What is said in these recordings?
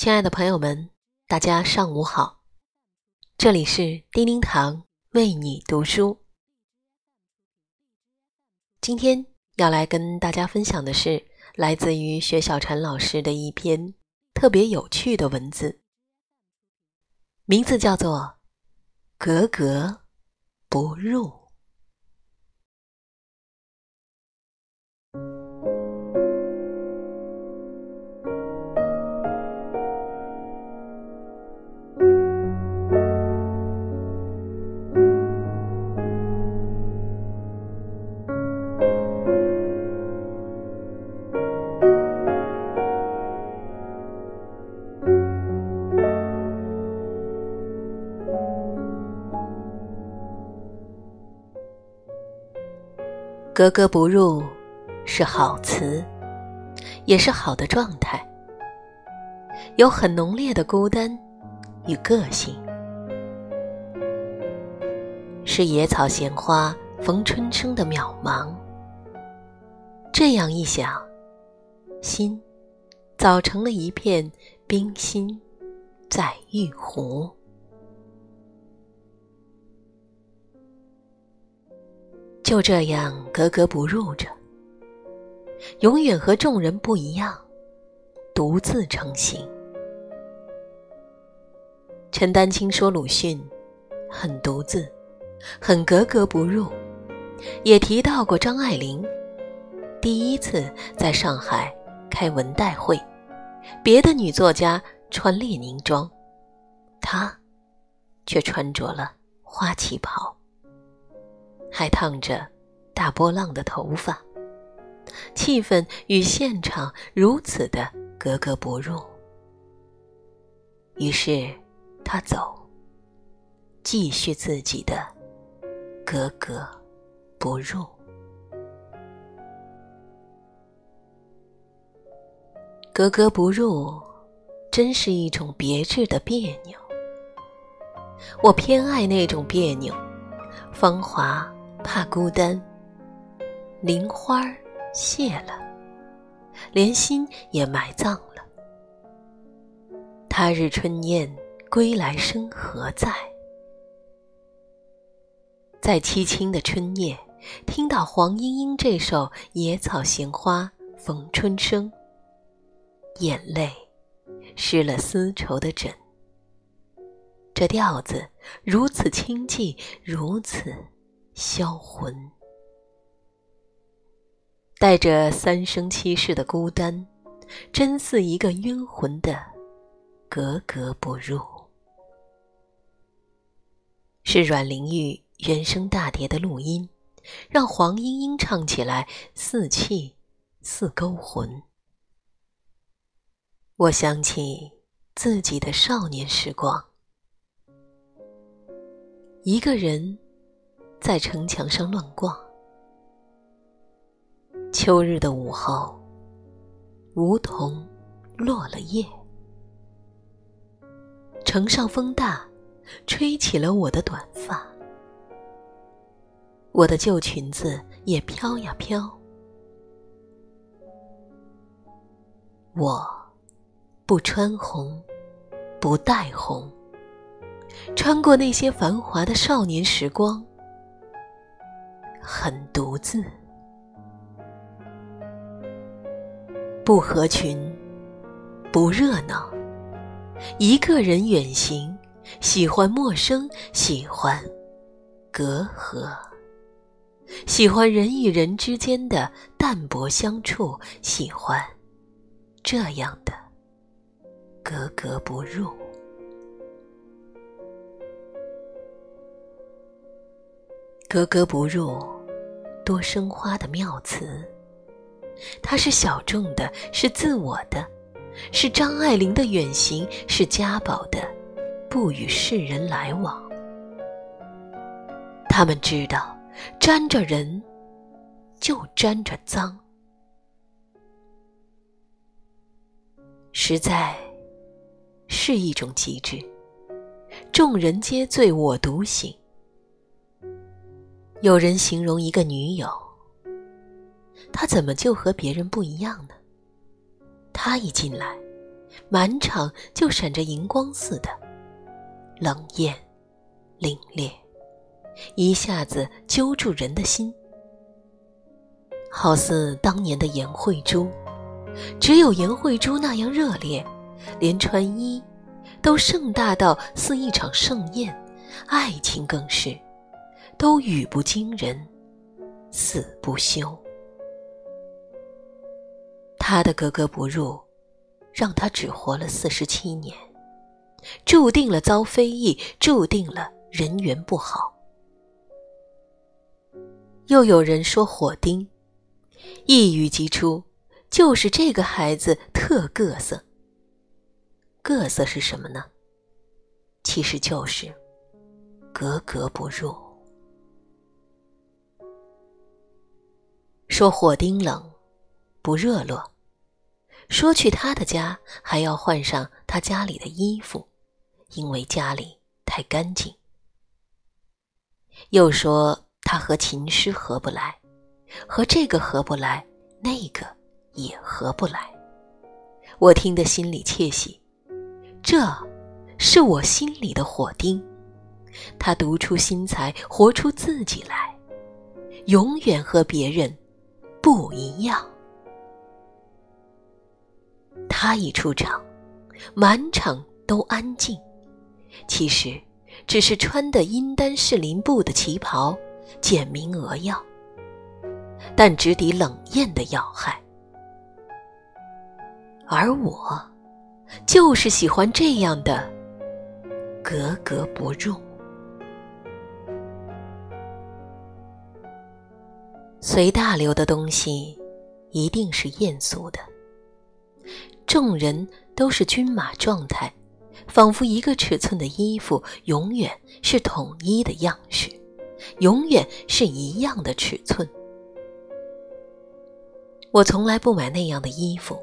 亲爱的朋友们，大家上午好，这里是叮叮堂为你读书。今天要来跟大家分享的是来自于薛小婵老师的一篇特别有趣的文字，名字叫做《格格不入》。格格不入是好词，也是好的状态。有很浓烈的孤单与个性，是野草闲花逢春生的渺茫。这样一想，心早成了一片冰心在玉壶。就这样格格不入着，永远和众人不一样，独自成形。陈丹青说鲁迅很独自，很格格不入，也提到过张爱玲第一次在上海开文代会，别的女作家穿列宁装，她却穿着了花旗袍。还烫着大波浪的头发，气氛与现场如此的格格不入。于是，他走，继续自己的格格不入。格格不入，真是一种别致的别扭。我偏爱那种别扭，芳华。怕孤单，林花谢了，连心也埋葬了。他日春燕归来声何在？在凄清的春夜，听到黄莺莺这首《野草闲花逢春生》，眼泪湿了丝绸的枕。这调子如此清寂，如此。销魂，带着三生七世的孤单，真似一个冤魂的格格不入。是阮玲玉原声大碟的录音，让黄莺莺唱起来似泣似勾魂。我想起自己的少年时光，一个人。在城墙上乱逛。秋日的午后，梧桐落了叶，城上风大，吹起了我的短发，我的旧裙子也飘呀飘。我不穿红，不带红，穿过那些繁华的少年时光。很独自，不合群，不热闹，一个人远行，喜欢陌生，喜欢隔阂，喜欢人与人之间的淡薄相处，喜欢这样的格格不入。格格不入，多生花的妙词。它是小众的，是自我的，是张爱玲的远行，是家宝的不与世人来往。他们知道，沾着人，就沾着脏，实在是一种极致。众人皆醉我独醒。有人形容一个女友，她怎么就和别人不一样呢？她一进来，满场就闪着荧光似的，冷艳、凛冽，一下子揪住人的心。好似当年的颜慧珠，只有颜慧珠那样热烈，连穿衣都盛大到似一场盛宴，爱情更是都语不惊人，死不休。他的格格不入，让他只活了四十七年，注定了遭非议，注定了人缘不好。又有人说火丁。一语即出，就是这个孩子特各色。各色是什么呢？其实就是格格不入。说火丁冷，不热络；说去他的家还要换上他家里的衣服，因为家里太干净。又说他和琴师合不来。和这个合不来，那个也合不来。我听得心里窃喜，这是我心里的火丁，他独出心裁，活出自己来，永远和别人不一样。他一出场，满场都安静，其实只是穿的阴丹士林布的旗袍，简明扼要。但直抵冷艳的要害，而我，就是喜欢这样的格格不入。随大流的东西，一定是艳俗的。众人都是军马状态，仿佛一个尺寸的衣服，永远是统一的样式，永远是一样的尺寸。我从来不买那样的衣服，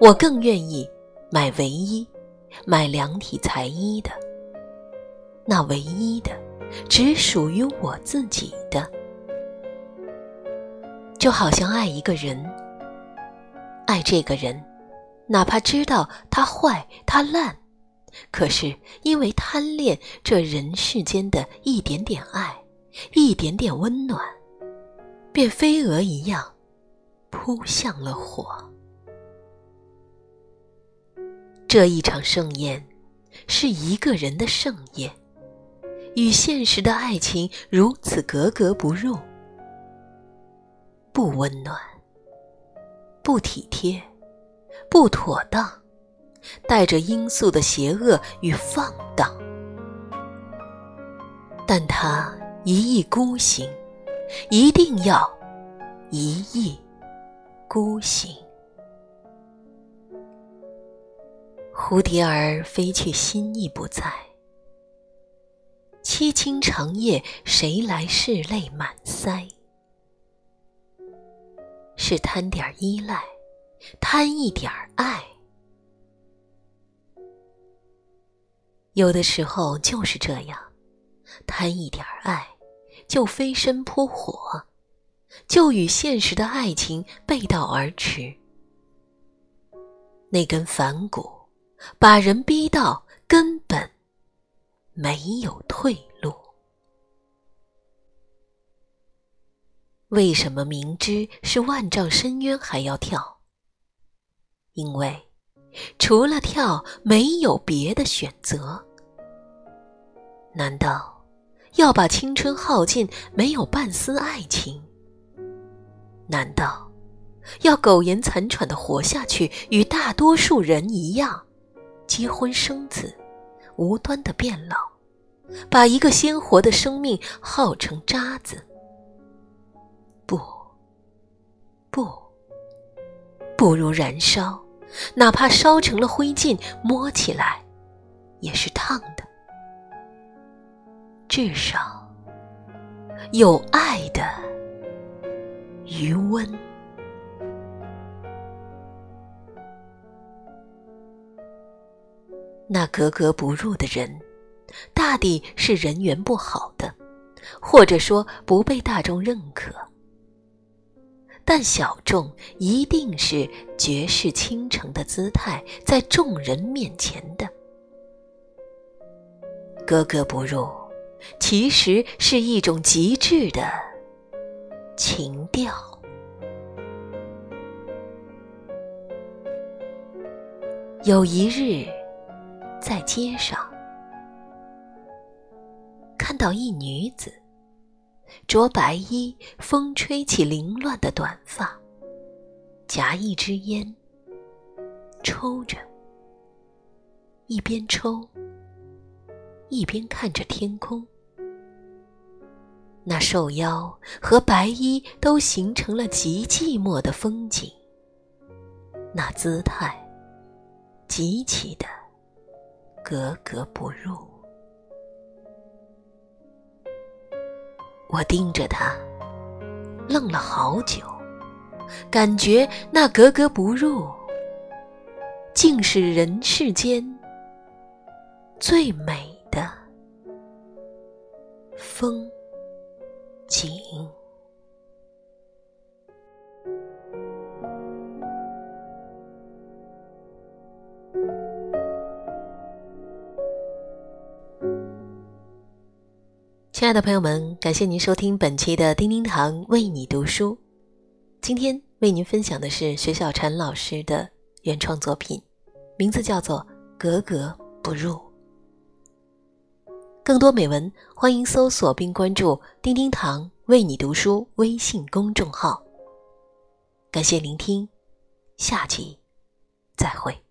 我更愿意买唯一、买量体裁衣的。那唯一的，只属于我自己的。就好像爱一个人，爱这个人，哪怕知道他坏、他烂，可是因为贪恋这人世间的一点点爱、一点点温暖，便飞蛾一样。扑向了火。这一场盛宴，是一个人的盛宴，与现实的爱情如此格格不入，不温暖，不体贴，不妥当，带着罂粟的邪恶与放荡。但他一意孤行，一定要一意。孤行，蝴蝶儿飞去，心意不在。凄清长夜，谁来拭泪满腮？是贪点依赖，贪一点爱。有的时候就是这样，贪一点爱，就飞身扑火。就与现实的爱情背道而驰，那根反骨，把人逼到根本没有退为什么明知是万丈深渊还要跳？因为除了跳，没有别的选择。难道要把青春耗尽，没有半丝爱情？难道要苟延残喘的活下去，与大多数人一样，结婚生子，无端的变老，把一个鲜活的生命耗成渣子？不如燃烧，哪怕烧成了灰烬，摸起来也是烫的，至少有爱的。余温，那格格不入的人，大抵是人缘不好的，或者说不被大众认可。但小众一定是绝世倾城的姿态，在众人面前的格格不入，其实是一种极致的情调。有一日，在街上看到一女子。着白衣，风吹起凌乱的短发，夹一支烟，抽着，一边抽，一边看着天空。那瘦腰和白衣都形成了极寂寞的风景，那姿态极其的格格不入。我盯着他，愣了好久，感觉那格格不入，竟是人世间最美的风景。亲爱的朋友们，感谢您收听本期的叮叮堂为你读书。今天为您分享的是薛小婵老师的原创作品，名字叫做《格格不入》。更多美文，欢迎搜索并关注“叮叮堂为你读书”微信公众号。感谢聆听，下集再会。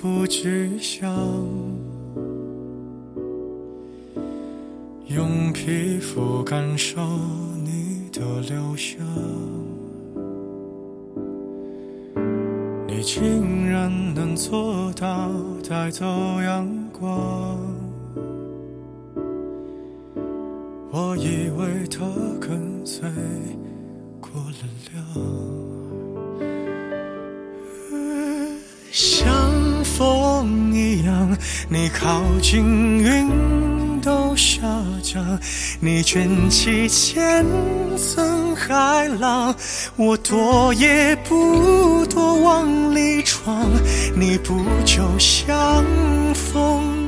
不具象，用皮肤感受你的留香，你竟然能做到带走阳光，我以为他跟随过了量。像风一样，你靠近云都下降，你卷起千层海浪，我躲也不躲往里闯，你不就像风？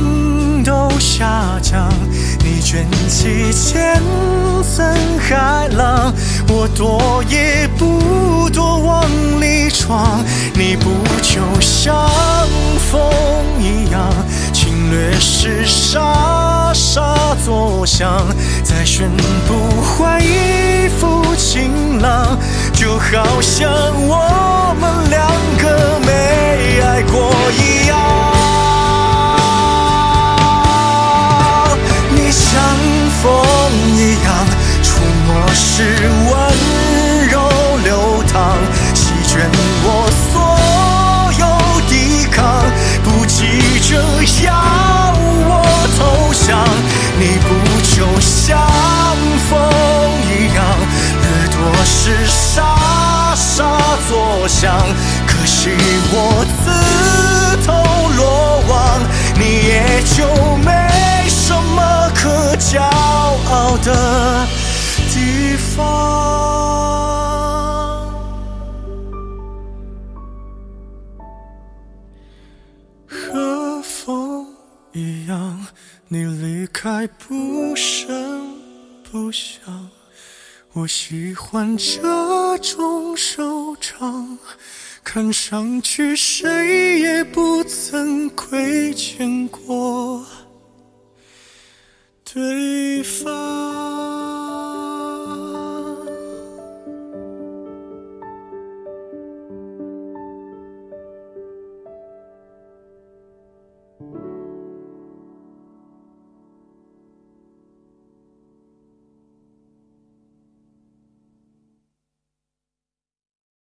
下降，你卷起千层海浪，我躲也不躲往里闯。你不就像风一样，侵略时沙沙作响，再宣布恢复晴朗，就好像我想，可惜我自投罗网，你也就没什么可骄傲的地方。和风一样，你离开不声不响。我喜欢这种收场，看上去谁也不曾亏欠过对方。